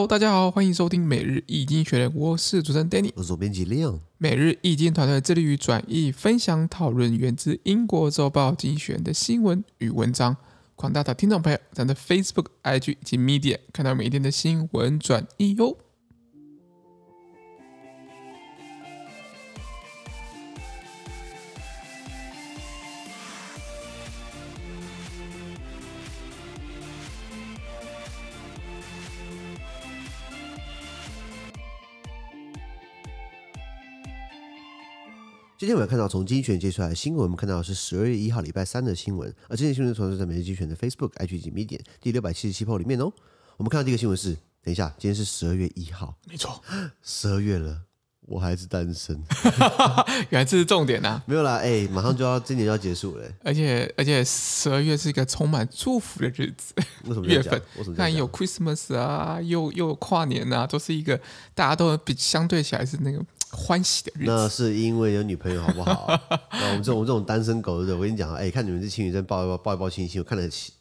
Hello，大家好，欢迎收听每日易经学人，我是主持人 Danny，我是总编辑 Leon。每日易经团队致力于转译、分享、讨论源自英国周报精选的新闻与文章。广大的听众朋友，咱的 Facebook、IG 以及 Media 看到每天的新闻转译哟。今天我们看到从精选接出来的新闻，我们看到的是十二月一号礼拜三的新闻，而这些新闻同时在每日精选的 Facebook、IG 及 Medium 第六百七十七铺里面哦。我们看到第一个新闻是，等一下，今天是十二月一号，没错，十二月了，我还是单身，原来这是重点啊！没有啦，哎，马上就要今年就要结束了，而且而且十二月是一个充满祝福的日子，为什么月份？看有 Christmas 啊，又又跨年啊，都是一个大家都比相对起来是那个。欢喜的日子，那是因为有女朋友，好不好？那我们这种我们这种单身狗，对不对？我跟你讲，哎，看你们这情侣在抱一抱，抱一抱亲亲，我看了心，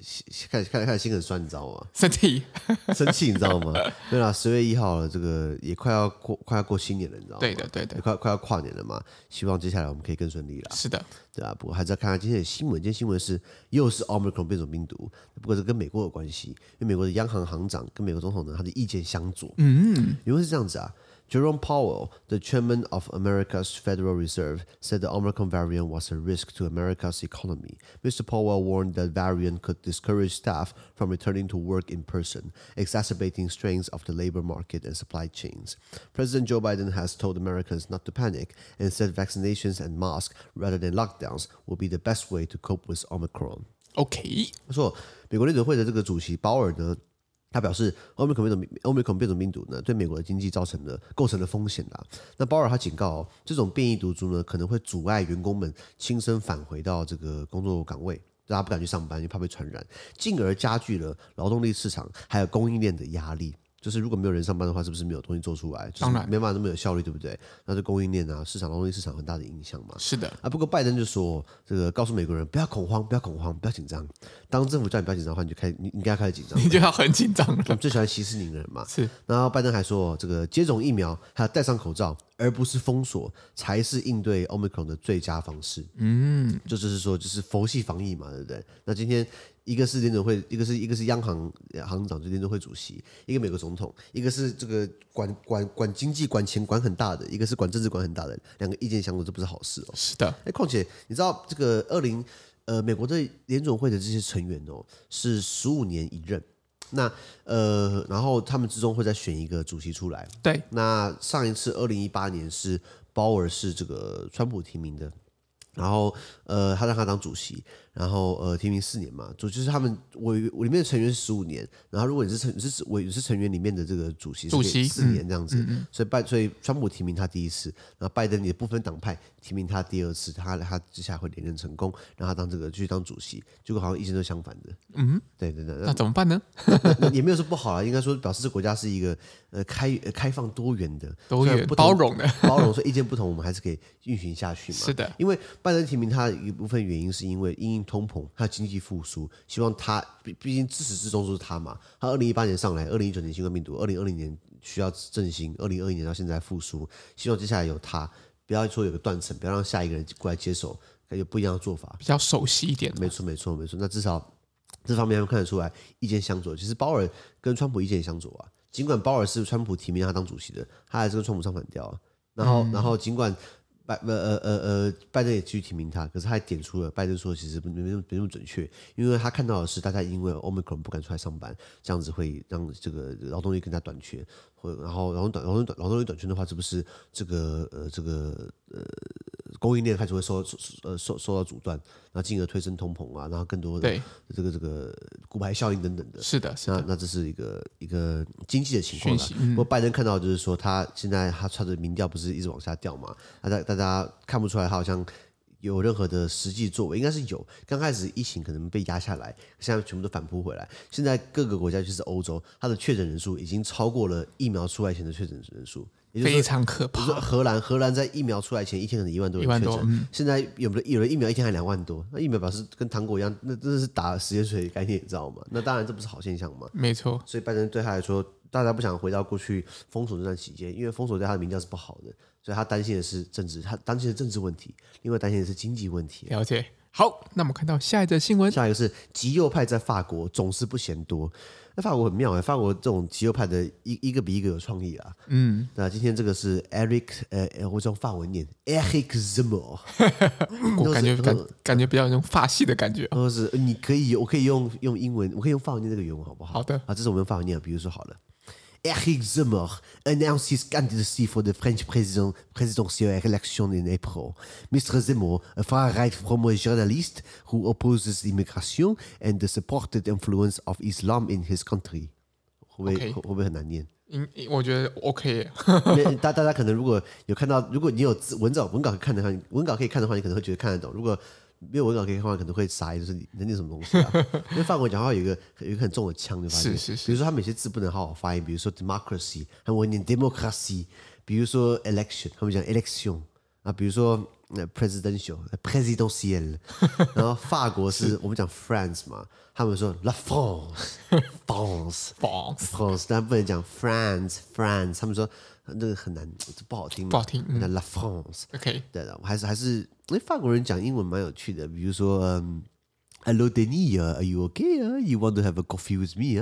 看看看心很酸，你知道吗？生气，生气，你知道吗？对啦，十月一号了，这个也快要过，快要过新年了，你知道吗？对的，对的，快快要跨年了嘛，希望接下来我们可以更顺利了。是的，对啊，不过还是要看看今天的新闻。今天新闻是又是 Omicron 变种病毒，不过是跟美国有关系，因为美国的央行行长跟美国总统呢，他的意见相左。嗯，因为是这样子啊。Jerome Powell, the chairman of America's Federal Reserve, said the Omicron variant was a risk to America's economy. Mr. Powell warned that variant could discourage staff from returning to work in person, exacerbating strains of the labor market and supply chains. President Joe Biden has told Americans not to panic and said vaccinations and masks rather than lockdowns will be the best way to cope with Omicron. OK，他说，美国联准会的这个主席鲍尔呢？ 他表示，Omicron 变种 Omicron 变种病毒呢，对美国的经济造成了构成了风险啦。那鲍尔他警告哦，这种变异毒株呢，可能会阻碍员工们亲身返回到这个工作岗位，大家不敢去上班，因为怕被传染，进而加剧了劳动力市场还有供应链的压力。就是如果没有人上班的话，是不是没有东西做出来？当然没办法那么有效率，对不对？那这供应链啊，市场劳动力市场很大的影响嘛。是的啊。不过拜登就说，这个告诉美国人不要恐慌，不要恐慌，不要紧张。当政府叫你不要紧张的话，你就开，你应该要开始紧张。你就要很紧张了。我们最喜欢息事宁人嘛。是。然后拜登还说，这个接种疫苗还要戴上口罩，而不是封锁，才是应对 Omicron 的最佳方式。嗯，就就是说，就是佛系防疫嘛，对不对？那今天。一个是联准会，一个是一个是央行行长，就联准会主席；一个美国总统，一个是这个管管管经济、管钱管很大的，一个是管政治管很大的，两个意见相左，这不是好事哦。是的，哎，况且你知道这个二零呃美国的联准会的这些成员哦，是十五年一任，那呃然后他们之中会再选一个主席出来。对，那上一次二零一八年是鲍尔是这个川普提名的，然后呃他让他当主席。然后呃，提名四年嘛，就就是他们委里面的成员是十五年，然后如果你是成是委是成员里面的这个主席，主席四年这样子，嗯嗯、所以拜所以川普提名他第一次，然后拜登也不分党派提名他第二次，他他接下来会连任成功，让他当这个继续当主席，结果好像一直都相反的，嗯，对对对，那怎么办呢？也没有说不好啊，应该说表示这国家是一个呃开开放多元的，多元包容的包容，所以意见不同我们还是可以运行下去嘛。是的，因为拜登提名他一部分原因是因为因应通膨，他经济复苏，希望他毕毕竟自始至终都是他嘛。他二零一八年上来，二零一九年新冠病毒，二零二零年需要振兴，二零二一年到现在复苏，希望接下来有他，不要说有个断层，不要让下一个人过来接手，有不一样的做法，比较熟悉一点。没错，没错，没错。那至少这方面看得出来意见相左。其实鲍尔跟川普意见相左啊。尽管鲍尔是川普提名他当主席的，他还是跟川普唱反调啊。然后，嗯、然后尽管。拜呃呃呃呃，拜登也继续提名他，可是他还点出了拜登说其实没没没那么准确，因为他看到的是大家因为 Omicron 不敢出来上班，这样子会让这个劳动力更加短缺，或然后然后短劳动短劳动力短缺的话，这不是这个呃这个呃供应链开始会受呃受受到阻断，然后进而推升通膨啊，然后更多的这个这个骨牌效应等等的。是的，是的，那那这是一个一个经济的情况了。不过拜登看到就是说，他现在他他的民调不是一直往下掉嘛，那大大家看不出来他好像。有任何的实际作为，应该是有。刚开始疫情可能被压下来，现在全部都反扑回来。现在各个国家就是欧洲，它的确诊人数已经超过了疫苗出来前的确诊人数，非常可怕。荷兰，荷兰在疫苗出来前一天可能一万多人确诊，嗯、现在有没有有的疫苗一天还两万多？那疫苗表示跟糖果一样，那真的是打时间水的概念，你知道吗？那当然这不是好现象嘛。没错。所以拜登对他来说，大家不想回到过去封锁这段期间，因为封锁对他的名调是不好的，所以他担心的是政治，他担心的政治问题，另外担心的是经济问题。了解。好，那我们看到下一则新闻，下一个是极右派在法国总是不嫌多。那法国很妙哎，法国这种极右派的一一个比一个有创意啊。嗯，那今天这个是 Eric，呃，我用法文念 Eric Zemmour，我感觉感感觉比较有种法系的感觉。都是你可以，我可以用用英文，我可以用法文念这个原文好不好？好的，啊，这是我们用法文念，比如说好了。Eric Zemmour announced his candidacy for the French president, presidential election in April. Mr. Zemmour, a far-right former journalist who opposes immigration and the supported influence of Islam in his country. 会不会会不会很难念？嗯，我觉得 OK。大大家可能如果有看到，如果你有文稿文稿看的话，文稿可以看的话，你可能会觉得看得懂。如果 没有文稿可以看的话，可能会傻眼，就是你能念什么东西啊？因为法国讲话有一个有一个很重的腔，就发现，是是是。比如说他们有些字不能好好发音，比如说 democracy，他们会念 democracy。比如说 election，他们讲 election 啊。比如说 presidential，presidential。然后法国是我们讲 France 嘛，他们说 la France，France，France，但不能讲 France，France。他们说那个很难，这不好听，不好听。那 la France，OK，、okay. 对的，还是还是。哎，法国人讲英文蛮有趣的，比如说，嗯，Hello Denis，Are you okay? You want to have a coffee with me?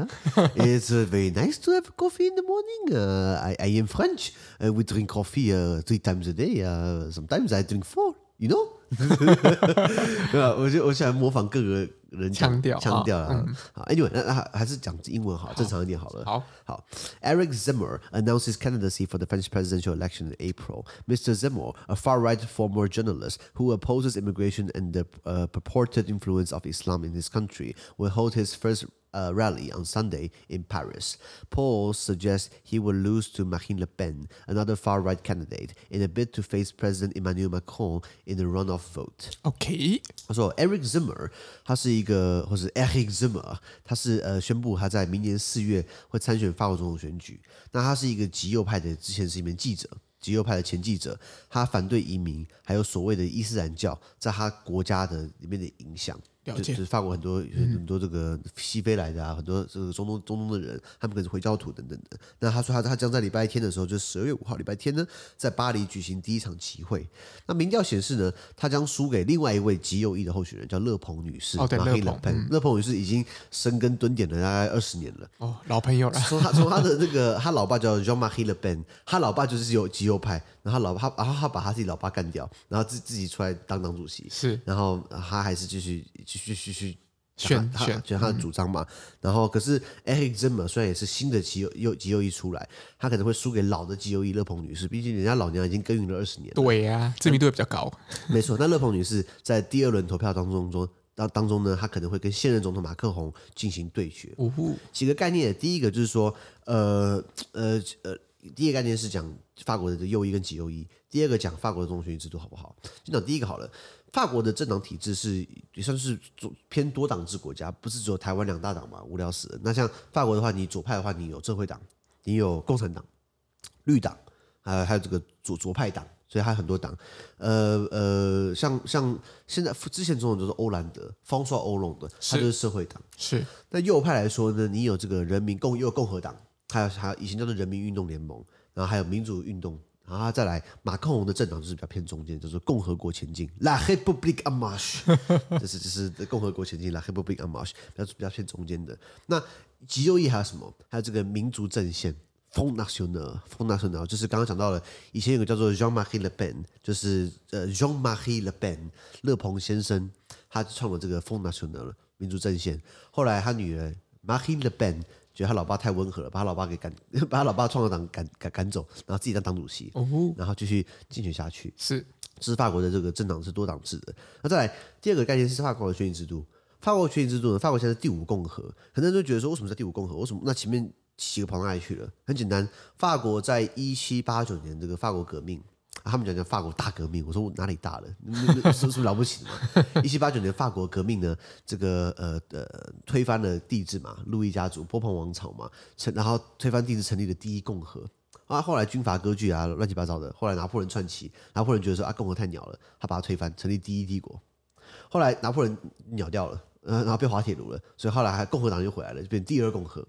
It's very nice to have coffee in the morning. I I am French. We drink coffee three times a day. Sometimes I drink four. You know? 对吧？我就我喜欢模仿各个人腔调，腔调啊。好，Anyway，那那还是讲英文好，正常一点好了。好，好。Eric Zemmour announced his candidacy for the French presidential election in April. Mr. Zemmour, a far-right former journalist who opposes immigration and the purported influence of Islam in his country, will hold his first a rally on Sunday in Paris. Polls suggest he will lose to Marine Le Pen, another far-right candidate, in a bid to face President Emmanuel Macron in the runoff vote. OK，他说 Eric Zemmour 他是一个，或是 Eric Zemmour 他是呃宣布他在明年四月会参选法国总统选举。那他是一个极右派的，之前是一名记者，极右派的前记者，他反对移民，还有所谓的伊斯兰教在他国家的里面的影响。就，就是法国很多很多这个西非来的啊，很多这个中东中东的人，他们可能是回教徒等等的。那他说他他将在礼拜天的时候，就是十二月五号礼拜天呢，在巴黎举行第一场集会。那民调显示呢，他将输给另外一位极右翼的候选人，叫勒庞女士。哦，对，勒庞。勒庞女士已经深耕蹲点了大概二十年了。哦，老朋友了。从他从他的那个他老爸叫 Jean-Marie Le Pen，他老爸就是有极右派。然后老爸，然后他把他自己老爸干掉，然后自自己出来当党主席。是，然后他还是继续继续继续选选，选他的主张嘛。嗯、然后可是 Eric Zemmour 虽然也是新的极右右极右翼出来，他可能会输给老的极右翼勒庞女士，毕竟人家老娘已经耕耘了二十年。对呀、啊，知名度也比较高。没错，那勒庞女士在第二轮投票当中中当当中呢，她可能会跟现任总统马克宏进行对决。几个概念，第一个就是说，呃呃呃，第一个概念是讲法国的右翼跟极右翼。第二个讲法国的总统选举制度好不好？先讲第一个好了。法国的政党体制是也算是偏多党制国家，不是只有台湾两大党嘛，无聊死了。那像法国的话，你左派的话，你有社会党，你有共产党、绿党，还有还有这个左左派党，所以还有很多党。呃呃，像像现在之前总统就是欧兰德，方硕欧龙的，他就是社会党。是。那右派来说呢，你有这个人民共又共和党，还有还有以前叫做人民运动联盟，然后还有民主运动，然后再来马克龙的政党就是比较偏中间，就 是共和国前进 La République en Marche，就是就是共和国前进 La Republic Amash，比较比较偏中间的。那极右翼还有什么？还有这个民族阵线 f o n n a t i o n a l f o n n a t i o n a l 就是刚刚讲到了，以前有个叫做 Jean-Marie Le Pen，就是呃 Jean-Marie Le Pen，勒鹏先生，他创了这个 f o n n a t i o n a l 民族阵线。后来他女儿 Marie Le Pen。觉得他老爸太温和了，把他老爸给赶，把他老爸创造党赶赶赶走，然后自己当党主席，哦、然后继续竞选下去。是，这是法国的这个政党是多党制的。那再来第二个概念是法国的选举制度。法国选举制度呢？法国现在是第五共和，很多人都觉得说，为什么在第五共和？为什么那前面几个跑到哪里去了？很简单，法国在一七八九年这个法国革命。他们讲讲法国大革命，我说我哪里大了？是不是了不起的嘛？一七八九年法国革命呢，这个呃呃推翻了帝制嘛，路易家族波旁王朝嘛，成然后推翻帝制，成立了第一共和啊。后来军阀割据啊，乱七八糟的。后来拿破仑窜起，拿破仑觉得说啊，共和太鸟了，他把它推翻，成立第一帝国。后来拿破仑鸟掉了，呃，然后被滑铁卢了，所以后来还共和党就回来了，就变第二共和。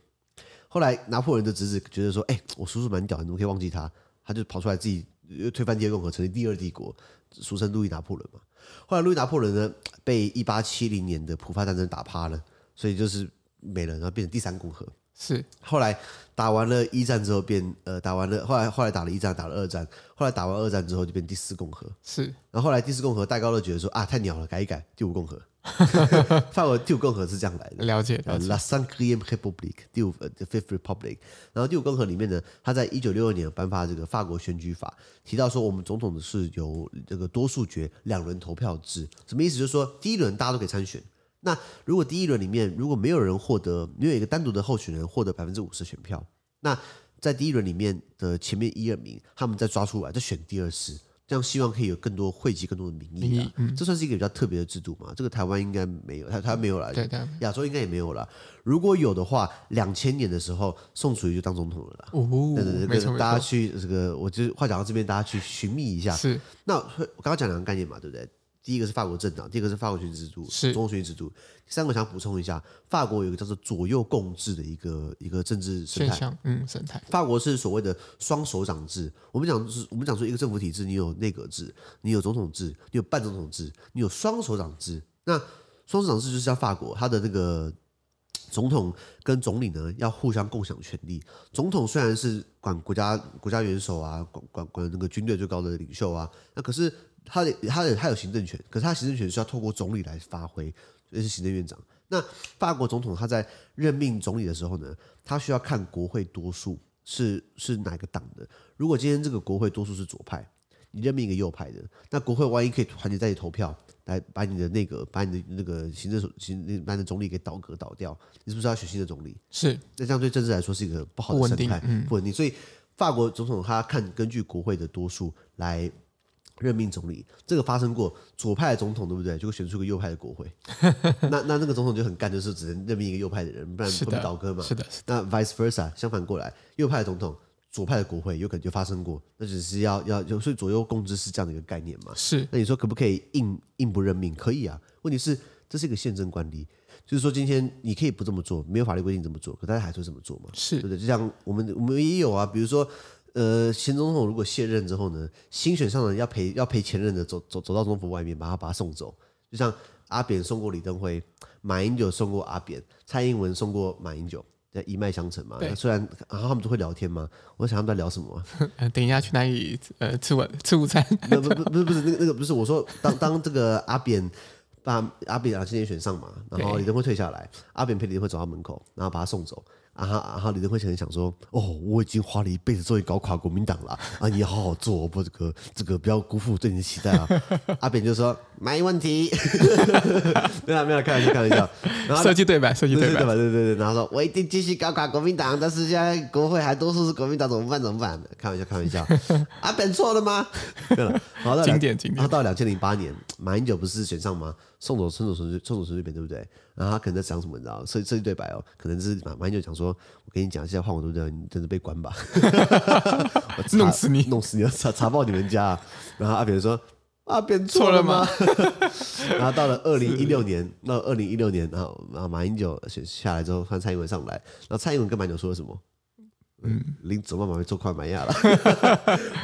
后来拿破仑的侄子觉得说，哎，我叔叔蛮屌，你怎么可以忘记他？他就跑出来自己又推翻第二共和，成立第二帝国，俗称路易拿破仑嘛。后来路易拿破仑呢，被一八七零年的普法战争打趴了，所以就是没了，然后变成第三共和。是后来打完了一战之后变呃打完了，后来后来打了一战，打了二战，后来打完二战之后就变第四共和。是，然后后来第四共和戴高乐觉得说啊太鸟了，改一改第五共和。法国第五共和是这样来的，了解了解。La Cinquième République，第五呃 The Fifth Republic。然后第五共和里面呢，他在一九六二年颁发这个法国选举法，提到说我们总统的是由这个多数决两轮投票制，什么意思？就是说第一轮大家都可以参选。那如果第一轮里面如果没有人获得，没有一个单独的候选人获得百分之五十选票，那在第一轮里面的前面一二名，他们再抓出来再选第二次，这样希望可以有更多汇集更多的民意啊。嗯、这算是一个比较特别的制度嘛？这个台湾应该没有，台台湾没有了，对，亚洲应该也没有了。如果有的话，两千年的时候宋楚瑜就当总统了啦。哦，对对对，没大家去这个，我就话讲到这边，大家去寻觅一下。是，那我刚刚讲两个概念嘛，对不对？第一个是法国政党，第二个是法国选举制度，是总统选举制度。第三个想补充一下，法国有一个叫做左右共治的一个一个政治生态，嗯，生态。法国是所谓的双手掌制。我们讲是我们讲说一个政府体制，你有内阁制，你有总统制，你有半总统制，你有双手掌制。那双手掌制就是像法国，它的那个总统跟总理呢要互相共享权力。总统虽然是管国家国家元首啊，管管管那个军队最高的领袖啊，那可是。他的他的他有行政权，可是他行政权是要透过总理来发挥，这是行政院长。那法国总统他在任命总理的时候呢，他需要看国会多数是是哪个党的。如果今天这个国会多数是左派，你任命一个右派的，那国会万一可以团结在一起投票，来把你的那个、把你的那个行政行把你的总理给倒阁倒掉，你是不是要选新的总理？是。那这样对政治来说是一个不好的生态。不稳定。所以法国总统他看根据国会的多数来。任命总理，这个发生过，左派的总统对不对？就会选出个右派的国会，那那那个总统就很干，就是只能任命一个右派的人，不然不能倒戈嘛。是的，是的。那 vice versa，相反过来，右派的总统，左派的国会有可能就发生过，那只是要要有，所以左右共治是这样的一个概念嘛。是。那你说可不可以硬硬不任命？可以啊。问题是这是一个宪政惯例，就是说今天你可以不这么做，没有法律规定这么做，可大家还是会这么做嘛？是对不对？就像我们我们也有啊，比如说。呃，前总统如果卸任之后呢，新选上的人要陪要陪前任的走走走到总统府外面，把他把他送走。就像阿扁送过李登辉，马英九送过阿扁，蔡英文送过马英九，在一脉相承嘛。对，虽然然后他们都会聊天嘛，我想他们在聊什么？等一下去哪里？呃，吃晚吃午餐？不不不是不是那个那个不是我说，当当这个阿扁把阿扁啊今年选上嘛，然后李登辉退下来，阿扁陪李登辉走到门口，然后把他送走。啊哈，然后李登辉可能想说：“哦，我已经花了一辈子终于搞垮国民党了啊！你好好做，不这个这个不要辜负对你的期待啊！”阿扁就说：“没问题。”没有没有，开玩笑开玩笑。然后设计对白，设计对白，对对对对。然后说：“我一定继续搞垮国民党，但是现在国会还多数是国民党，怎么办？怎么办？”开玩笑开玩笑。阿扁错了吗？对了，好到经典经典。然后到两千零八年，马英九不是选上吗？送走送走陈水送走陈水扁，对不对？然后他可能在讲什么？你知道？设设计对白哦，可能就是马马英九讲说：“我跟你讲，现在换我对不对？你真的被关吧！我查弄死你，弄死你，要查查爆你们家。”然后阿扁说：“阿扁错了吗？” 然后到了 二零一六年，到二零一六年，然后然后马英九选下来之后，换蔡英文上来，然后蔡英文跟马英九说了什么？嗯，临走慢慢会做跨买呀了，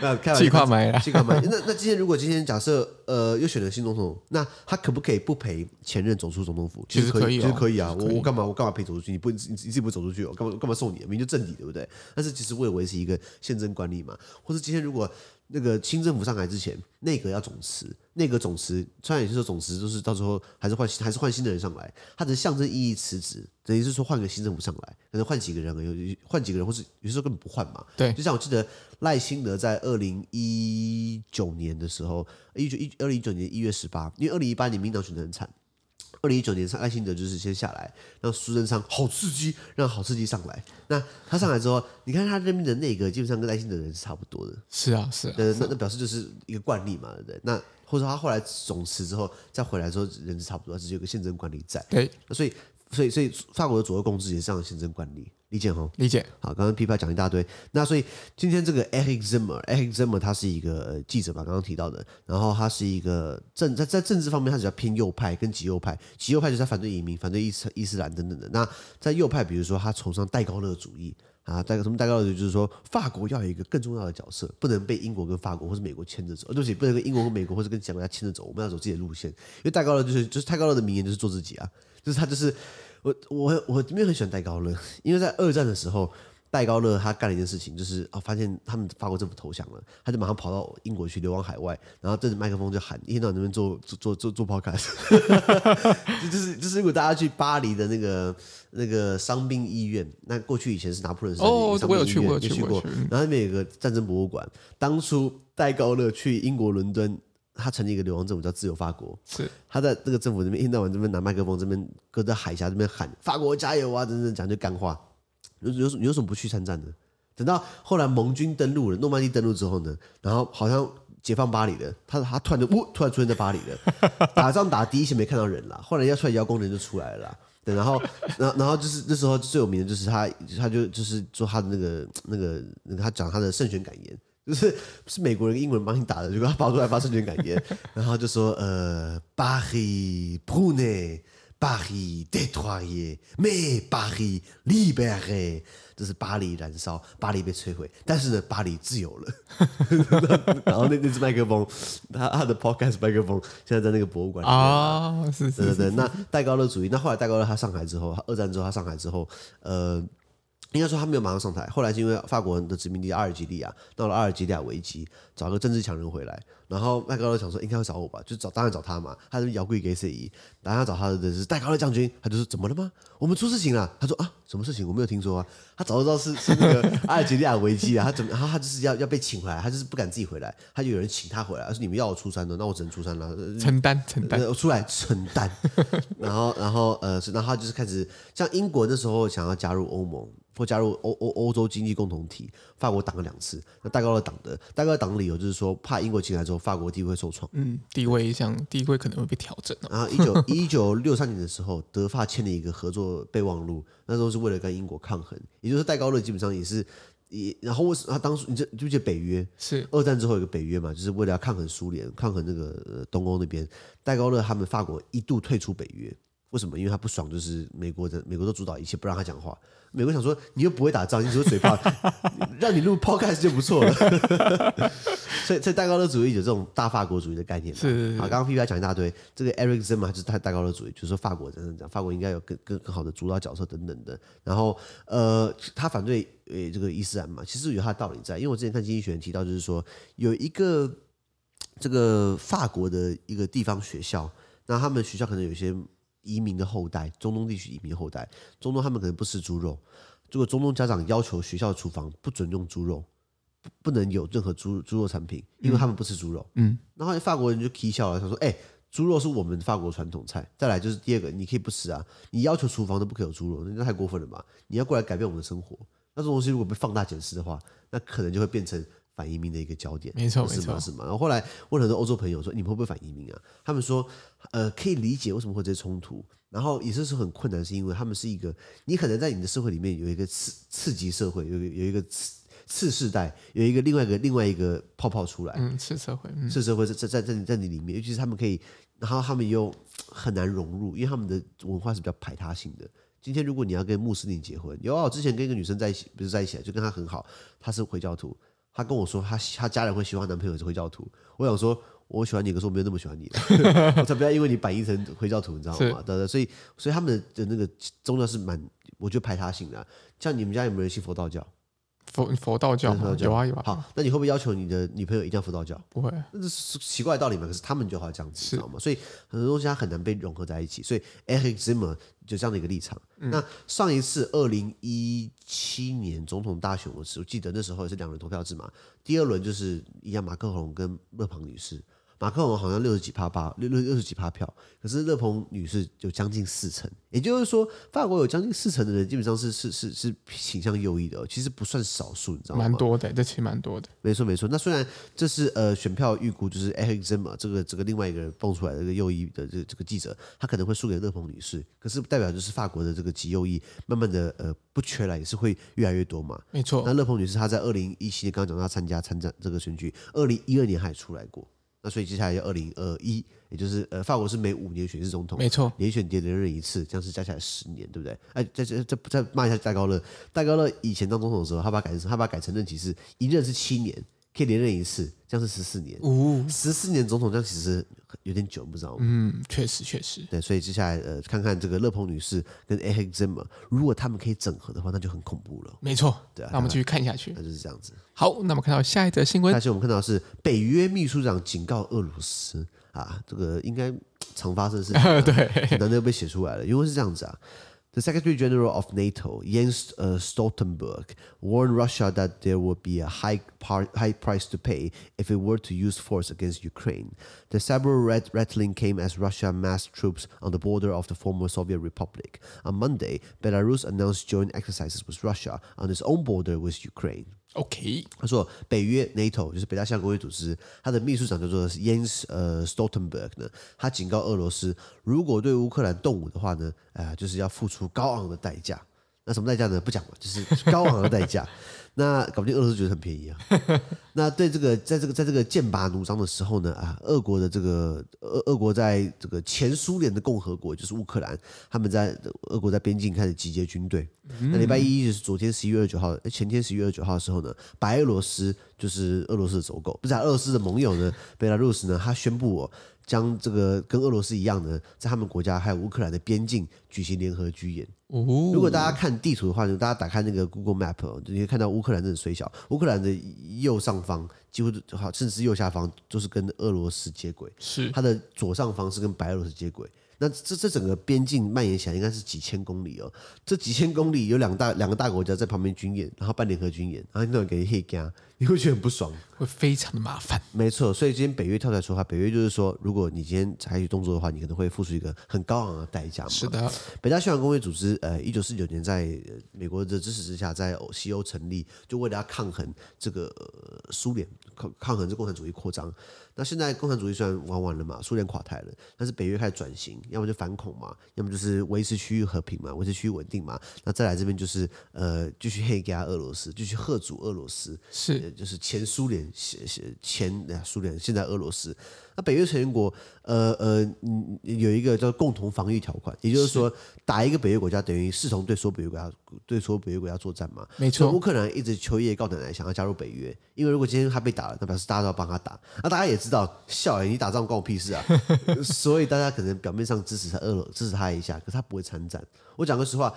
那开玩笑，快买呀，快买。那那今天如果今天假设呃又选了新总统，那他可不可以不陪前任走出总统府？其实可以，其实可以啊。我我干嘛我干嘛陪走出去？你不你自己不走出去，我干嘛干嘛送你？明明就正敌，对不对？但是其实为了维持一个宪政管理嘛，或是今天如果。那个新政府上来之前，内阁要总辞，内阁总辞，虽然也就是说总辞，就是到时候还是换还是换新的人上来，他只是象征意义辞职，等于是说换个新政府上来，可能换几个人，有换几个人，或是有时候根本不换嘛。对，就像我记得赖清德在二零一九年的时候，一九一二零一九年一月十八，因为二零一八年民党选得很惨。二零一九年上，赖清德就是先下来，让苏贞昌好刺激，让好刺激上来。那他上来之后，你看他任命的内阁基本上跟赖清德人是差不多的。是啊，是啊。那那那表示就是一个惯例嘛，对不对？那或者说他后来总辞之后再回来之后，人是差不多，只是有个宪政惯例在。对。那所以，所以，所以法国的左右共治也是这样的宪政惯例。理解吼？理解。好，刚刚 P 派讲一大堆，那所以今天这个 Eric Zimmer，Eric Zimmer 他是一个记者吧，刚刚提到的，然后他是一个政在在政治方面，他比较偏右派跟极右派，极右派就是他反对移民、反对伊斯伊斯兰等等的。那在右派，比如说他崇尚戴高乐主义啊，戴什么戴高乐就是说法国要有一个更重要的角色，不能被英国跟法国或是美国牵着走，对不起，不能跟英国跟美国或是跟其他国家牵着走，我们要走自己的路线。因为戴高乐就是就是戴高乐的名言就是做自己啊，就是他就是。我我我没有很喜欢戴高乐，因为在二战的时候，戴高乐他干了一件事情，就是啊，发现他们法国政府投降了，他就马上跑到英国去流亡海外，然后对着麦克风就喊，一天到晚那边做做做做 podcast，就是就是如果大家去巴黎的那个那个伤兵医院，那过去以前是拿破仑时哦，我有去过，去过，然后那边有个战争博物馆，当初戴高乐去英国伦敦。他成立一个流亡政府叫自由法国，是他在这个政府这边一天到晚这边拿麦克风，这边搁在海峡这边喊法国加油啊，等等讲句干话。有有有什么不去参战的？等到后来盟军登陆了，诺曼底登陆之后呢，然后好像解放巴黎了，他他突然就呜，突然出现在巴黎了。打仗打第一线没看到人了，后来要出来邀功的人就出来了啦。对，然后 然后然后就是那时候最有名的就是他，他就就是做他的那个那个那个他讲他的圣选感言。就是是美国人、英国人帮你打的，结果他跑出来发胜选感言，然后就说呃，巴黎普内，巴黎德托耶，没巴黎利贝尔，就是巴黎燃烧，巴黎被摧毁，但是呢，巴黎自由了。然后那那只麦克风，他他的 podcast 麦克风现在在那个博物馆里面啊，是是是，是，那戴高乐主义，那后来戴高乐他上海之后，二战之后他上海之后，呃。应该说他没有马上上台，后来是因为法国人的殖民地阿尔及利亚到了阿尔及利亚危机，找个政治强人回来，然后麦高乐想说应该会找我吧，就找当然找他嘛，他是摇柜给谁？当然找他的是戴高乐将军，他就说怎么了吗？我们出事情了。他说啊，什么事情？我没有听说啊。他早就知道是是那个阿尔及利亚危机啊，他怎么？然后他就是要要被请回来，他就是不敢自己回来，他就有人请他回来，而是你们要我出山的，那我只能出山了，承担承担，我出来承担。然后然后呃，然后他就是开始像英国那时候想要加入欧盟。或加入欧欧欧洲经济共同体，法国挡了两次，那戴高乐挡的，戴高乐挡的理由就是说，怕英国进来之后，法国地位受创，嗯，地位像地位可能会被调整。然后一九 一九六三年的时候，德法签了一个合作备忘录，那时候是为了跟英国抗衡，也就是戴高乐基本上也是也，然后为什么他当初你这就记得北约是二战之后有个北约嘛，就是为了要抗衡苏联，抗衡那个东欧那边，戴高乐他们法国一度退出北约。为什么？因为他不爽，就是美国的美国都主导一切，不让他讲话。美国想说，你又不会打仗，你只会嘴炮，让你录 podcast 就不错了。所以，所以戴高乐主义有这种大法国主义的概念。是。好，刚刚 P P 讲一大堆，这个 Eric Zimmer 就是他戴高乐主义，就是说法国真的讲，法国应该有更更更好的主导角色等等的。然后，呃，他反对呃这个伊斯兰嘛，其实有他的道理在。因为我之前看经济学人提到，就是说有一个这个法国的一个地方学校，那他们学校可能有一些。移民的后代，中东地区移民后代，中东他们可能不吃猪肉。如果中东家长要求学校的厨房不准用猪肉，不不能有任何猪猪肉产品，因为他们不吃猪肉。嗯，然后法国人就起笑了，他说：“哎、欸，猪肉是我们法国传统菜。再来就是第二个，你可以不吃啊，你要求厨房都不可以有猪肉，那太过分了吧？你要过来改变我们的生活，那这种东西如果被放大检视的话，那可能就会变成。”反移民的一个焦点，没错，是吗？没错，是吗？然后后来问很多欧洲朋友说：“你们会不会反移民啊？”他们说：“呃，可以理解为什么会这些冲突。然后也是说很困难，是因为他们是一个，你可能在你的社会里面有一个次次级社会，有有一个次次世代，有一个另外一个另外一个泡泡出来，嗯，次社会，嗯、次社会在在在在你在你里面，尤其是他们可以，然后他们又很难融入，因为他们的文化是比较排他性的。今天如果你要跟穆斯林结婚，有啊，我之前跟一个女生在一起，不是在一起，就跟她很好，她是回教徒。她跟我说，她她家人会喜欢男朋友是回教徒。我想说，我喜欢你，可是我没有那么喜欢你，我才不要因为你反应成回教徒，你知道吗？对对，所以所以他们的那个宗教是蛮，我觉得排他性的。像你们家有没有人信佛道教？佛佛道教有啊有啊。好，那你会不会要求你的女朋友一定要佛道教？不会，那是奇怪的道理嘛。可是他们就好这样子，知道吗？所以很多东西它很难被融合在一起。所以 Eric Zimmer 就这样的一个立场。嗯、那上一次二零一七年总统大选的时候，我记得那时候也是两轮投票制嘛。第二轮就是一样，马克龙跟勒庞女士。马克龙好像六十几趴八六六六十几趴票，可是勒鹏女士有将近四成，也就是说，法国有将近四成的人基本上是是是是倾向右翼的，哦，其实不算少数，你知道吗？蛮多的，这其实蛮多的。没错没错，那虽然这是呃选票预估，就是 Eric Zimmer 这个这个另外一个人蹦出来的这个右翼的这个、这个记者，他可能会输给勒鹏女士，可是代表就是法国的这个极右翼慢慢的呃不缺了，也是会越来越多嘛。没错。那勒鹏女士她在二零一七年刚刚讲到她参加参战这个选举，二零一二年还出来过。那所以接下来要二零二一，也就是呃，法国是每五年选一次总统，没错，连选连连任一次，这样是加起来十年，对不对？哎，再再再再骂一下戴高乐，戴高乐以前当总统的时候，他把改成他把改成任期是一任是七年，可以连任一次，这样是十四年，十四年总统这样其实。有点久，不知道吗？嗯，确实确实。对，所以接下来呃，看看这个勒庞女士跟 Éric Zemmour，如果他们可以整合的话，那就很恐怖了。没错，对啊。那我们继续看下去。那就是这样子。好，那么看到下一则新闻。下期我们看到是北约秘书长警告俄罗斯啊，这个应该常发生的事情，啊，对，难得被写出来了，因为是这样子啊。The Secretary General of NATO, Jens uh, Stoltenberg, warned Russia that there would be a high, high price to pay if it were to use force against Ukraine. The saber rattling came as Russia massed troops on the border of the former Soviet Republic. On Monday, Belarus announced joint exercises with Russia on its own border with Ukraine. OK，他说北约 NATO 就是北大西洋公约组织，他的秘书长叫做 Jens 呃 Stoltenberg 呢，他警告俄罗斯，如果对乌克兰动武的话呢，啊、就是要付出高昂的代价。那什么代价呢？不讲了，就是高昂的代价。那搞不定俄罗斯觉得很便宜啊。那对这个，在这个，在这个剑拔弩张的时候呢，啊，俄国的这个俄俄国在这个前苏联的共和国，就是乌克兰，他们在俄国在边境开始集结军队。那礼拜一就是昨天十一月二十九号，前天十一月二十九号的时候呢，白俄罗斯就是俄罗斯的走狗，不是俄罗斯的盟友呢，贝拉鲁斯呢，他宣布哦。将这个跟俄罗斯一样的，在他们国家还有乌克兰的边境举行联合军演。如果大家看地图的话，就大家打开那个 Google Map，就可以看到乌克兰真的水小。乌克兰的右上方几乎好，甚至右下方都是跟俄罗斯接轨。是，它的左上方是跟白俄罗斯接轨。那这这整个边境蔓延起来应该是几千公里哦。这几千公里有两大两个大国家在旁边军演，然后办联合军演，然后那种给黑加。你会觉得很不爽，会非常的麻烦。没错，所以今天北约跳出来说话，北约就是说，如果你今天采取动作的话，你可能会付出一个很高昂的代价。是的，北大西洋公约组织，呃，一九四九年在美国的支持之下，在西欧成立，就为了要抗衡这个、呃、苏联，抗抗衡这共产主义扩张。那现在共产主义虽然玩完了嘛，苏联垮台了，但是北约开始转型，要么就反恐嘛，要么就是维持区域和平嘛，维持区域稳定嘛。那再来这边就是呃，继续黑加俄罗斯，继续吓阻俄罗斯，是。就是前苏联、前前苏联，现在俄罗斯。那北约成员国，呃呃，嗯，有一个叫共同防御条款，也就是说，打一个北约国家等于视同对所有北约国家对所有北约国家作战嘛。没错。乌克兰一直求爷爷告奶奶想要加入北约，因为如果今天他被打了，那表示大家都要帮他打。那大家也知道，笑哎，你打仗关我屁事啊！所以大家可能表面上支持他，俄罗支持他一下，可是他不会参战。我讲个实话，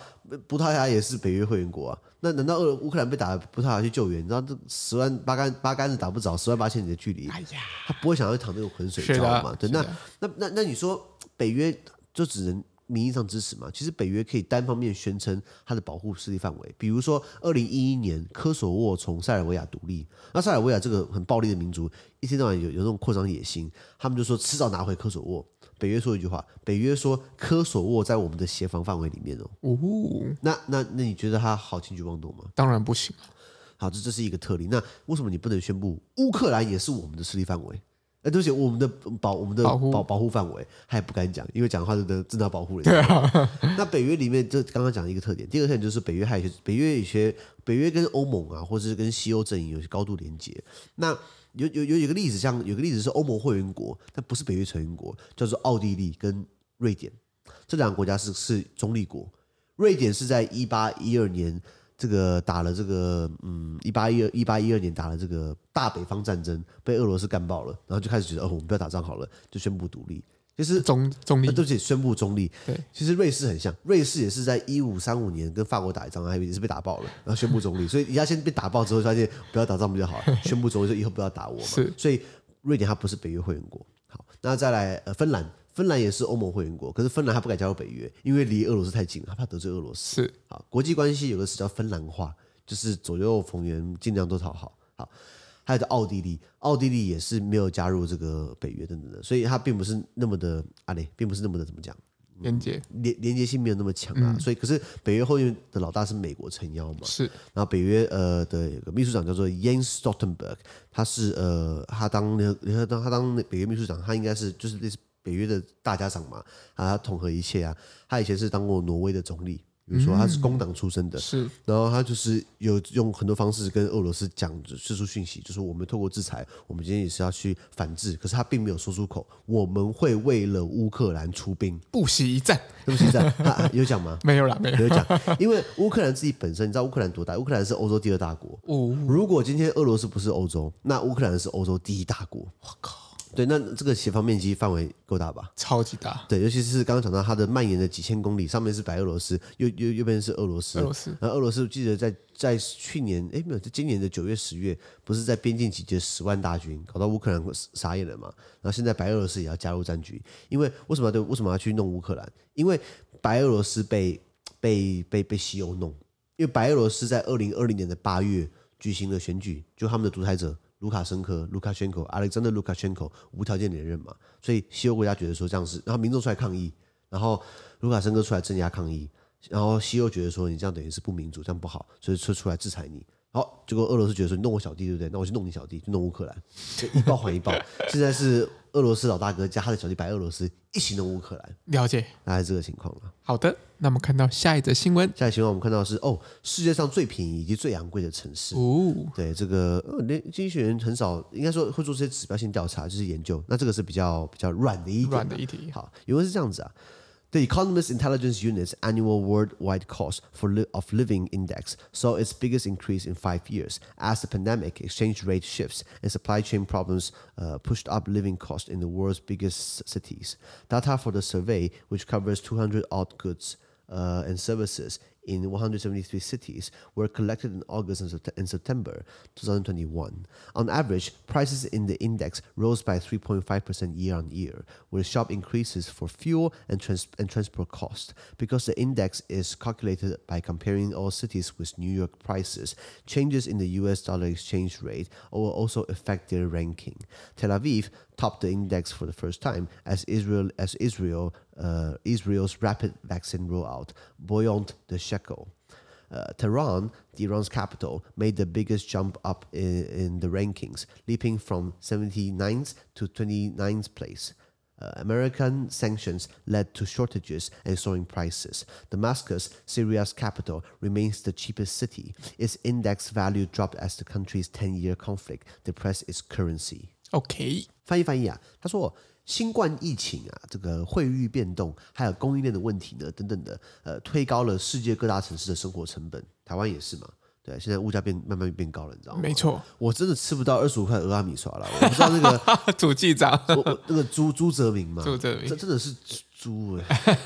葡萄牙也是北约会员国啊。那难道俄乌克兰被打，葡萄牙去救援？你知道这十万八竿八竿子打不着，十万八千里的距离，哎呀，他不会想要去淌那个浑水，知道吗？对，那那那那你说北约就只能名义上支持嘛？其实北约可以单方面宣称它的保护势力范围，比如说二零一一年科索沃从塞尔维亚独立，那塞尔维亚这个很暴力的民族，一天到晚有有那种扩张野心，他们就说迟早拿回科索沃。北约说一句话，北约说科索沃在我们的协防范围里面哦。哦，那那那你觉得他好轻举妄动吗？当然不行。好，这这是一个特例。那为什么你不能宣布乌克兰也是我们的势力范围？哎，对不起，我们的保我们的保保保护范围，他也不敢讲，因为讲的话就能正当保护人。对啊。那北约里面就刚刚讲的一个特点，第二个特点就是北约还有些北约有些北约跟欧盟啊，或者是跟西欧阵营有些高度连接。那有有有一个例子，像有个例子是欧盟会员国，但不是北约成员国，叫做奥地利跟瑞典，这两个国家是是中立国。瑞典是在一八一二年这个打了这个嗯一八一二一八一二年打了这个大北方战争，被俄罗斯干爆了，然后就开始觉得哦，我们不要打仗好了，就宣布独立。就是中中立，对不起，宣布中立。对，其实瑞士很像，瑞士也是在一五三五年跟法国打一仗，还也是被打爆了，然后宣布中立。所以人家先被打爆之后，发现不要打仗比较好，宣布中立，说以后不要打我嘛。是，所以瑞典它不是北约会员国。好，那再来呃，芬兰，芬兰也是欧盟会员国，可是芬兰它不敢加入北约，因为离俄罗斯太近了，它怕得罪俄罗斯。是，好，国际关系有个词叫芬兰化，就是左右逢源，尽量都讨好。好。还有奥地利，奥地利也是没有加入这个北约等等的，所以它并不是那么的啊嘞，并不是那么的怎么讲。连接连连接性没有那么强啊，嗯、所以可是北约后面的老大是美国撑腰嘛，是，然后北约呃的有个秘书长叫做 Jens Stoltenberg，他是呃他当联合当他当北约秘书长，他应该是就是类似北约的大家长嘛，啊他统合一切啊，他以前是当过挪威的总理。比如说他是工党出身的，是，然后他就是有用很多方式跟俄罗斯讲释出讯息，就是我们透过制裁，我们今天也是要去反制，可是他并没有说出口，我们会为了乌克兰出兵，不惜一战，不惜一战，他 有讲吗？没有啦，没有，没有讲，因为乌克兰自己本身，你知道乌克兰多大？乌克兰是欧洲第二大国，哦，如果今天俄罗斯不是欧洲，那乌克兰是欧洲第一大国，我靠。对，那这个斜方面积范围够大吧？超级大。对，尤其是刚刚讲到它的蔓延的几千公里，上面是白俄罗斯，右右右边是俄罗斯。俄罗斯。然后俄罗斯，记得在在去年，哎，没有，在今年的九月、十月，不是在边境集结十万大军，搞到乌克兰傻眼了嘛？然后现在白俄罗斯也要加入战局，因为为什么要对？为什么要去弄乌克兰？因为白俄罗斯被被被被西欧弄，因为白俄罗斯在二零二零年的八月举行了选举，就他们的独裁者。卢卡申科、卢卡申科、阿雷真的卢卡申科无条件连任嘛，所以西欧国家觉得说这样是，然后民众出来抗议，然后卢卡申科出来镇压抗议，然后西欧觉得说你这样等于是不民主，这样不好，所以出出来制裁你。好，结果俄罗斯觉得说你弄我小弟对不对？那我去弄你小弟，就弄乌克兰，就一报还一报。现在是俄罗斯老大哥加他的小弟白俄罗斯一起弄乌克兰，了解，大概是这个情况了。好的，那我们看到下一则新闻，下一则新闻我们看到的是哦，世界上最便宜以及最昂贵的城市。哦，对，这个连经济学人很少，应该说会做这些指标性调查，就是研究。那这个是比较比较软的一点，软的一题。好，因为是这样子啊。The Economist Intelligence Unit's annual worldwide cost for li of living index saw its biggest increase in five years as the pandemic, exchange rate shifts, and supply chain problems uh, pushed up living costs in the world's biggest cities. Data for the survey, which covers 200 odd goods uh, and services in 173 cities were collected in August and September 2021. On average, prices in the index rose by 3.5% year on year, with sharp increases for fuel and, trans- and transport costs. Because the index is calculated by comparing all cities with New York prices, changes in the US dollar exchange rate will also affect their ranking. Tel Aviv topped the index for the first time as Israel as Israel uh, Israel's rapid vaccine rollout buoyed the shekel. Uh, Tehran, the Iran's capital, made the biggest jump up in, in the rankings, leaping from 79th to 29th place. Uh, American sanctions led to shortages and soaring prices. Damascus, Syria's capital, remains the cheapest city. Its index value dropped as the country's 10 year conflict depressed its currency. OK，翻译翻译啊，他说 新冠疫情啊，这个汇率变动，还有供应链的问题呢，等等的，呃，推高了世界各大城市的生活成本，台湾也是嘛，对，现在物价变慢慢变高了，你知道吗？没错，我真的吃不到二十五块俄阿米刷了，我不知道那个 主记长，那个朱朱泽明嘛，朱泽明，这真的是猪哎，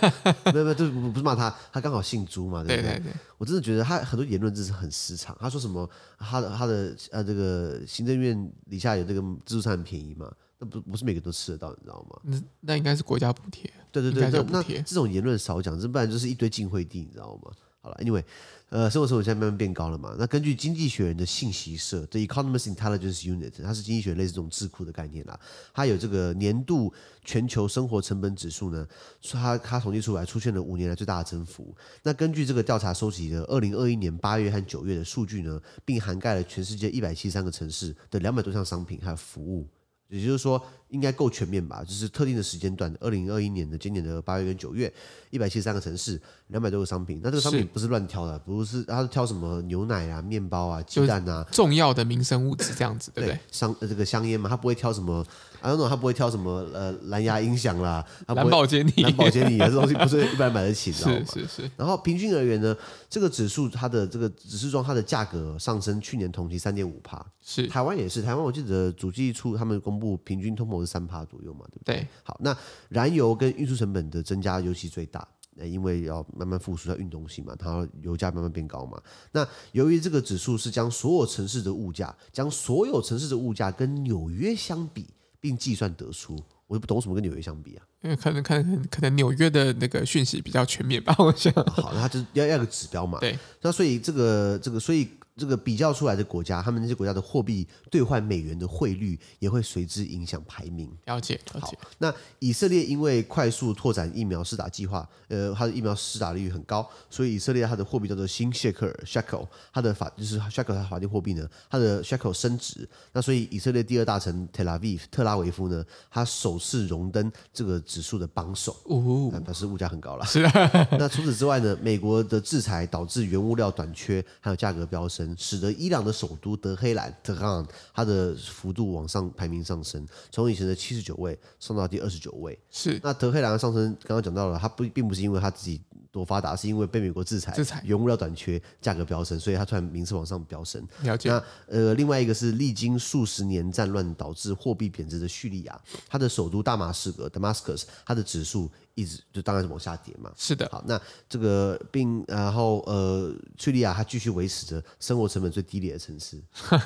没有没有，这不是骂他，他刚好姓朱嘛，对不对？对对对，我真的觉得他很多言论真是很失常。他说什么，他的他的呃这个行政院底下有这个自助餐很便宜嘛？那不不是每个都吃得到，你知道吗？那那应该是国家补贴。对对对，那那这种言论少讲，这不然就是一堆晋惠帝，你知道吗？好了，Anyway，呃，生活成本现在慢慢变高了嘛。那根据经济学人的信息社，The Economist Intelligence Unit，它是经济学类似这种智库的概念啦。它有这个年度全球生活成本指数呢，它它统计出来出现了五年来最大的增幅。那根据这个调查收集的二零二一年八月和九月的数据呢，并涵盖了全世界一百七十三个城市的两百多项商品还有服务。也就是说，应该够全面吧？就是特定的时间段，二零二一年的今年的八月跟九月，一百七十三个城市，两百多个商品。那这个商品不是乱挑的，不是，他是挑什么牛奶啊、面包啊、鸡蛋啊，重要的民生物质这样子，对不对？香这个香烟嘛，他不会挑什么。啊，那种他不会挑什么呃蓝牙音响啦，蓝宝坚尼、蓝宝坚尼啊，这东西不是一般人买得起，知道吗？是是是。然后平均而言呢，这个指数它的这个指数中它的价格上升，去年同期三点五帕。是。台湾也是，台湾我记得主计处他们公布平均通膨是三帕左右嘛，对不对？对。好，那燃油跟运输成本的增加尤其最大，因为要慢慢复苏要运动性嘛，它油价慢慢变高嘛。那由于这个指数是将所有城市的物价，将所有城市的物价跟纽约相比。并计算得出，我就不懂什么跟纽约相比啊？因为可能可能可能纽约的那个讯息比较全面吧，我想。好，那它就要要个指标嘛。对。那所以这个这个，所以这个比较出来的国家，他们那些国家的货币兑换美元的汇率也会随之影响排名。了解，了解。那以色列因为快速拓展疫苗施打计划，呃，它的疫苗施打率很高，所以以色列它的货币叫做新谢克尔 （shekel），它的法就是 shekel 它法定货币呢，它的 shekel 升值。那所以以色列第二大城 Tel Aviv 特拉维夫呢，它首次荣登这个指数的榜首，哦，表示物价很高了。是啊。那除此之外呢，美国的制裁导致原物料短缺，还有价格飙升。使得伊朗的首都德黑兰 （Tehran） 它的幅度往上排名上升，从以前的七十九位上到第二十九位。是那德黑兰的上升，刚刚讲到了，它不并不是因为它自己多发达，是因为被美国制裁，制裁原物料短缺，价格飙升，所以它突然名次往上飙升。了解。那呃，另外一个是历经数十年战乱导致货币贬值的叙利亚，它的首都大马士革 （Damascus） 它的指数。一直就当然是往下跌嘛，是的。好，那这个并然后呃，叙利亚它继续维持着生活成本最低廉的城市。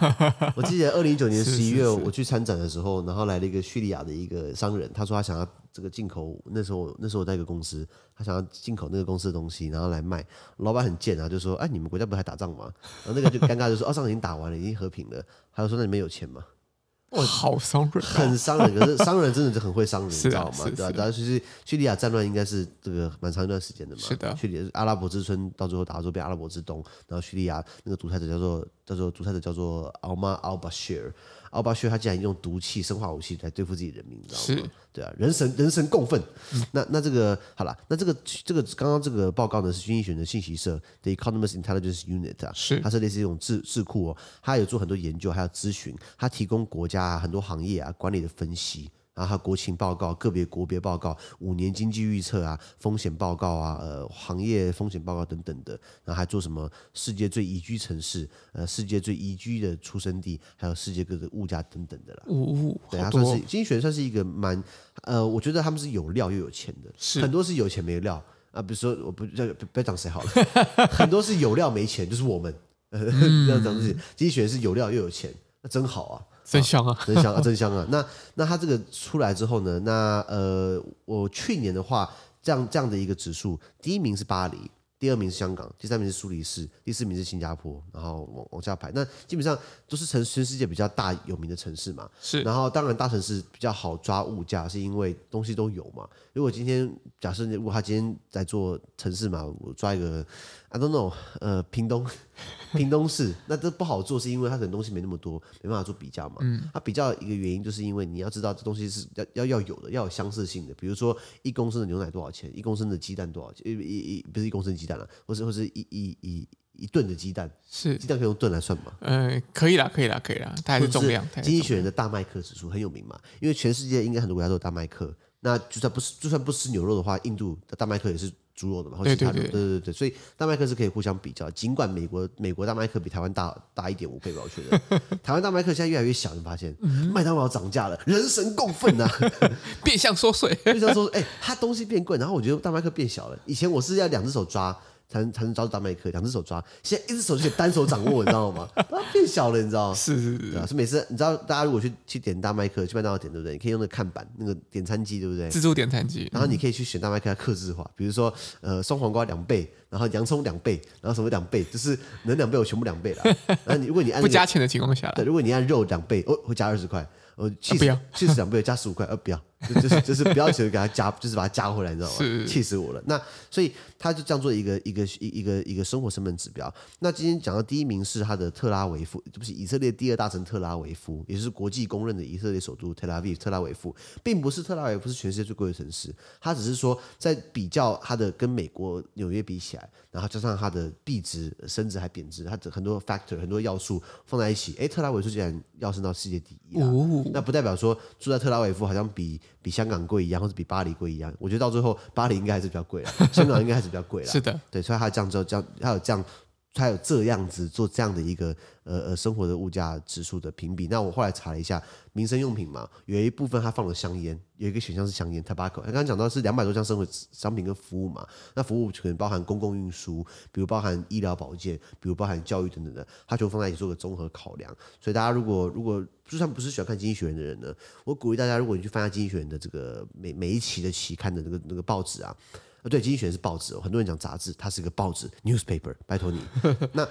我记得二零一九年十一月我去参展的时候，然后来了一个叙利亚的一个商人，他说他想要这个进口，那时候那时候我在一个公司，他想要进口那个公司的东西，然后来卖。老板很贱啊，就说：“哎，你们国家不是还打仗吗？”然后那个就尴尬就说：“哦，仗已经打完了，已经和平了。”他就说：“那你们有钱吗？”哇，好伤人，很伤人。可是伤人真的是很会伤人，你知道吗？对啊，然后其实叙利亚战乱应该是这个蛮长一段时间的嘛。是的，叙利亚阿拉伯之春到最后打到变阿拉伯之冬，然后叙利亚那个独裁者叫做叫做独裁者叫做奥马尔巴希尔。奥巴薛他竟然用毒气、生化武器来对付自己人民，你知道吗？是，对啊，人神人神共愤。嗯、那那这个好了，那这个这个刚刚这个报告呢是经济学人的信息社的 Economist Intelligence Unit 啊，是，它是类似一种智智库哦，它有做很多研究，还有咨询，它提供国家啊很多行业啊管理的分析。然后还有国情报告、个别国别报告、五年经济预测啊、风险报告啊、呃行业风险报告等等的，然后还做什么世界最宜居城市、呃世界最宜居的出生地，还有世界各个物价等等的啦。哦，对，它算是经济学算是一个蛮呃，我觉得他们是有料又有钱的，是很多是有钱没料啊，比如说我不叫不要讲谁好了，很多是有料没钱，就是我们，呃、嗯，这样讲自己经济学是有料又有钱，那真好啊。真香啊，真香啊，真香啊！那那它这个出来之后呢？那呃，我去年的话，这样这样的一个指数，第一名是巴黎，第二名是香港，第三名是苏黎世，第四名是新加坡，然后往往下排。那基本上都是城全世界比较大有名的城市嘛。是。然后当然大城市比较好抓物价，是因为东西都有嘛。如果今天假设如果他今天在做城市嘛，我抓一个。I don't know，呃，屏东，屏东市，那这不好做，是因为它可能东西没那么多，没办法做比较嘛。嗯，它比较一个原因，就是因为你要知道这东西是要要要有的，要有相似性的。比如说一公升的牛奶多少钱，一公升的鸡蛋多少钱？一一一不是一公升鸡蛋了，或是或是一一一一吨的鸡蛋，是鸡蛋可以用吨来算吗？呃，可以啦，可以啦，可以啦，它还是重量。经济学人的大麦克指数很有名嘛，因为全世界应该很多国家都有大麦克。那就算不是就算不吃牛肉的话，印度的大麦克也是。猪肉的嘛，或其他的，对对对，对对对，所以大麦克是可以互相比较。尽管美国美国大麦克比台湾大大一点五倍吧，我觉得台湾大麦克现在越来越小，你发现麦当劳涨价了，人神共愤呐，变相缩水，变相说，哎、欸，它东西变贵，然后我觉得大麦克变小了。以前我是要两只手抓。才能才能抓住大麦克，两只手抓，现在一只手就可以单手掌握，你知道吗？它变小了，你知道吗？是是是，对啊，是每次你知道，大家如果去去点大麦克，去麦当劳点，对不对？你可以用那个看板，那个点餐机，对不对？自助点餐机，然后你可以去选大麦克，它克制化，比如说呃，双黄瓜两倍，然后洋葱两倍，然后什么两倍，就是能两倍我全部两倍了。然后你如果你按、那个、不加钱的情况下，对，如果你按肉两倍，哦，会加二十块。呃，气死，气死两倍加十五块，呃，不要，就就是就是不要求给他加，就是把它加回来，你知道吗？气死我了。那所以他就这样做一个一个一一个一个生活成本指标。那今天讲到第一名是他的特拉维夫，这不是以色列第二大城特拉维夫，也就是国际公认的以色列首都特拉维夫。特拉维夫并不是特拉维夫是全世界最贵的城市，它只是说在比较它的跟美国纽约比起来，然后加上它的币值升值还贬值，它的很多 factor 很多要素放在一起，哎，特拉维夫竟然要升到世界第一啊！那不代表说住在特拉维夫好像比比香港贵一样，或者比巴黎贵一样。我觉得到最后巴黎应该还是比较贵了，香港应该还是比较贵了。是的，对，所以他这样做，这样他有这样，他有这样子做这样的一个呃呃生活的物价指数的评比。那我后来查了一下，民生用品嘛，有一部分它放了香烟，有一个选项是香烟 tobacco。他刚刚讲到是两百多项生活商品跟服务嘛，那服务可能包含公共运输，比如包含医疗保健，比如包含教育等等的，它就放在一起做个综合考量。所以大家如果如果就算不是喜欢看经济学人的人呢，我鼓励大家，如果你去翻下经济学人的这个每每一期的期刊的那个那个报纸啊，啊对，经济学人是报纸，很多人讲杂志，它是一个报纸 newspaper，拜托你。那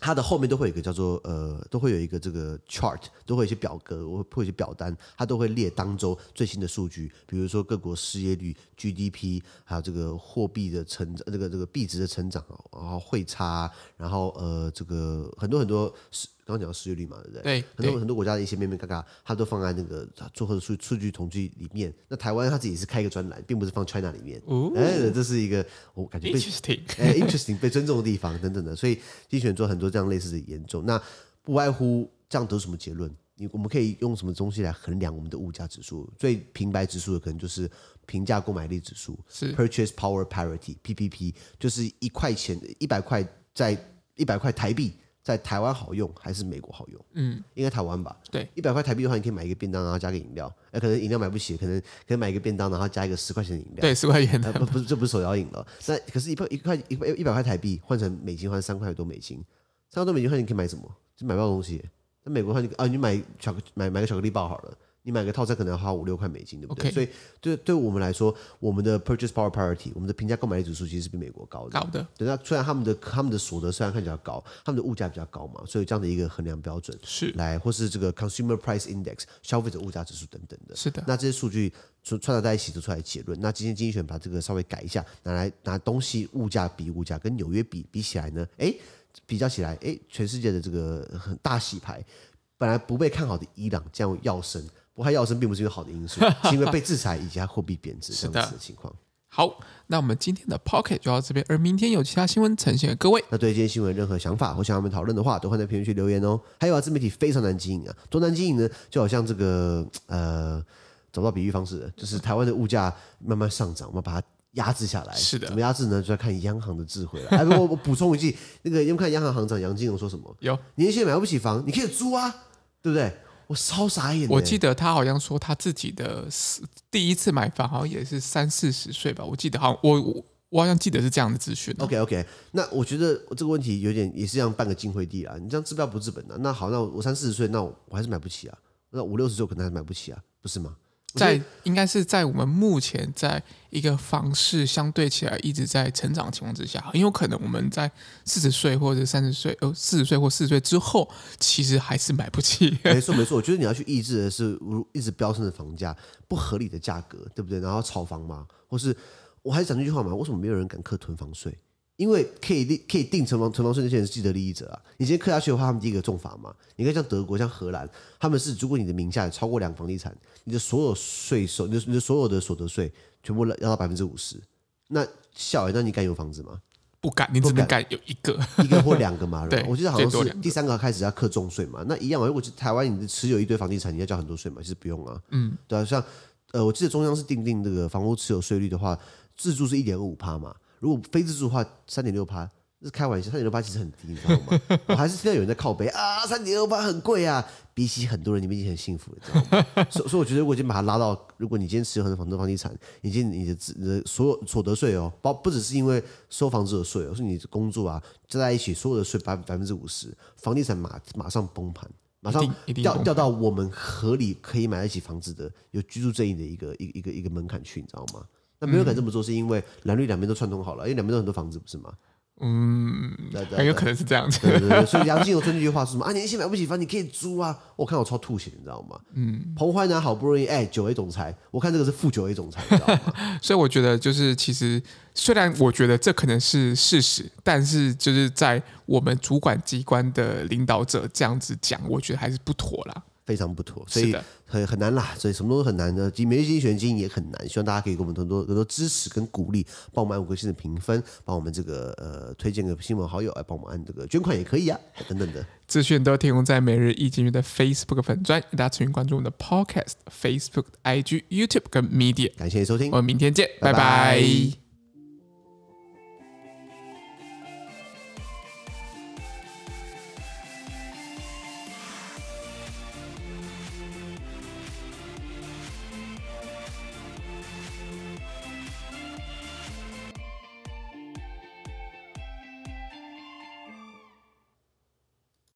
它的后面都会有一个叫做呃，都会有一个这个 chart，都会有一些表格，会会有一些表单，它都会列当周最新的数据，比如说各国失业率、GDP，还有这个货币的成长，这个这个币值的成长，然后汇差，然后呃这个很多很多刚刚讲到失业率嘛，对不对？对，很多很多国家的一些面面嘎嘎，它都放在那个最后的数数据统计里面。那台湾它自己是开一个专栏，并不是放 China 里面。哦，哎，这是一个我感觉被 interesting，哎，interesting 被尊重的地方等等的。所以精选做很多这样类似的研究。那不外乎这样得什么结论？你我们可以用什么东西来衡量我们的物价指数？最平白指数的可能就是平价购买力指数，是 Purchase Power Parity（PPP），就是一块钱一百块在一百块台币。在台湾好用还是美国好用？嗯，应该台湾吧。对，一百块台币的话，你可以买一个便当，然后加个饮料。哎，可能饮料买不起，可能可以买一个便当，然后加一个十块钱的饮料。对，十块钱的。不不是，这不是手摇饮了。那可是一块一块一百一百块台币换成美金换三块多美金，三块多美金换你可以买什么？就买不到东西。在美国的话，你啊，你买巧克买买个巧克力棒好了。你买个套餐可能要花五六块美金，对不对.所以对对我们来说，我们的 purchase power parity，我们的平价购买力指数其实是比美国高的。高的。对，那虽然他们的他们的所得虽然看起来高，他们的物价比较高嘛，所以这样的一个衡量标准是来，或是这个 consumer price index 消费者物价指数等等的。是的。那这些数据串串在一起得出来结论。那今天经济学把这个稍微改一下，拿来拿东西物价比物价跟纽约比比起来呢，哎，比较起来，哎，全世界的这个很大洗牌，本来不被看好的伊朗将要升。不过它跃升并不是一个好的因素，是因为被制裁以及它货币贬值这样子的情况。好，那我们今天的 Pocket 就到这边，而明天有其他新闻呈现给各位。那对今天新闻任何想法或想要我们讨论的话，都欢迎在评论区留言哦。还有啊，自媒体非常难经营啊，多难经营呢？就好像这个呃，找不到比喻方式，就是台湾的物价慢慢上涨，我们把它压制下来。是的，怎么压制呢？就要看央行的智慧了。哎，我我补充一句，那个因为看央行行长杨金龙说什么？有年轻人买不起房，你可以租啊，对不对？我超傻眼！我记得他好像说他自己的第一次买房好像也是三四十岁吧。我记得好像我我我好像记得是这样的资讯。OK OK，那我觉得这个问题有点也是这样办个金惠帝啊。你这样治标不治本的。那好，那我三四十岁，那我还是买不起啊。那五六十岁我可能还是买不起啊，不是吗？在应该是在我们目前在一个房市相对起来一直在成长的情况之下，很有可能我们在四十岁或者三十岁，呃，四十岁或四十岁之后，其实还是买不起。没错没错，我觉得你要去抑制的是一直飙升的房价，不合理的价格，对不对？然后炒房嘛，或是我还是讲这句话嘛，为什么没有人敢课囤房税？因为可以定可以定存房存房税那些人是既得利益者啊！你今天刻下去的话，他们第一个重罚嘛。你看像德国、像荷兰，他们是如果你的名下有超过两房地产，你的所有税收，你的你的所有的所得税全部要到百分之五十。那小那你敢有房子吗？不敢，你只能敢有一个，一个或两个嘛。对，我记得好像是第三个开始要课重税嘛。那一样啊，如果是台湾，你持有一堆房地产，你要交很多税嘛？其实不用啊。嗯，对啊，像呃，我记得中央是定定这个房屋持有税率的话，自住是一点五趴嘛。如果非自住的话，三点六趴，是开玩笑，三点六趴其实很低，你知道吗？我还是听到有人在靠背啊，三点六趴很贵啊，比起很多人，你们已经很幸福了，知道吗？所以，所以我觉得，如果已经把它拉到，如果你今天持有很多房子、房地产，已经你的你的所有所得税哦，包不只是因为收房子的税哦，是你的工作啊，加在一起所有的税百百分之五十，房地产马马上崩盘，马上掉掉到我们合理可以买得起房子的有居住正义的一个一个一个一个门槛去，你知道吗？那没有敢这么做，是因为蓝绿两边都串通好了，因为两边都很多房子，不是吗？嗯，很有可能是这样子。对对对，所以杨金龙说那句话是什么啊？年轻买不起房，你可以租啊！我看我超吐血，你知道吗？嗯，彭淮南好不容易哎，九 A 总裁，我看这个是负九 A 总裁，你知道吗？所以我觉得就是其实虽然我觉得这可能是事实，但是就是在我们主管机关的领导者这样子讲，我觉得还是不妥啦。非常不妥，所以很很难啦，所以什么都很难的。每日经济学经营也很难，希望大家可以给我们很多很多支持跟鼓励，帮我们按五颗星的评分，帮我们这个呃推荐给亲朋好友，来帮我们按这个捐款也可以啊，等等的资讯都提供在每日一经济的 Facebook 粉专，大家持续关注我们的 Podcast、Facebook、IG、YouTube 跟 Media。感谢收听，我们明天见，拜拜。拜拜。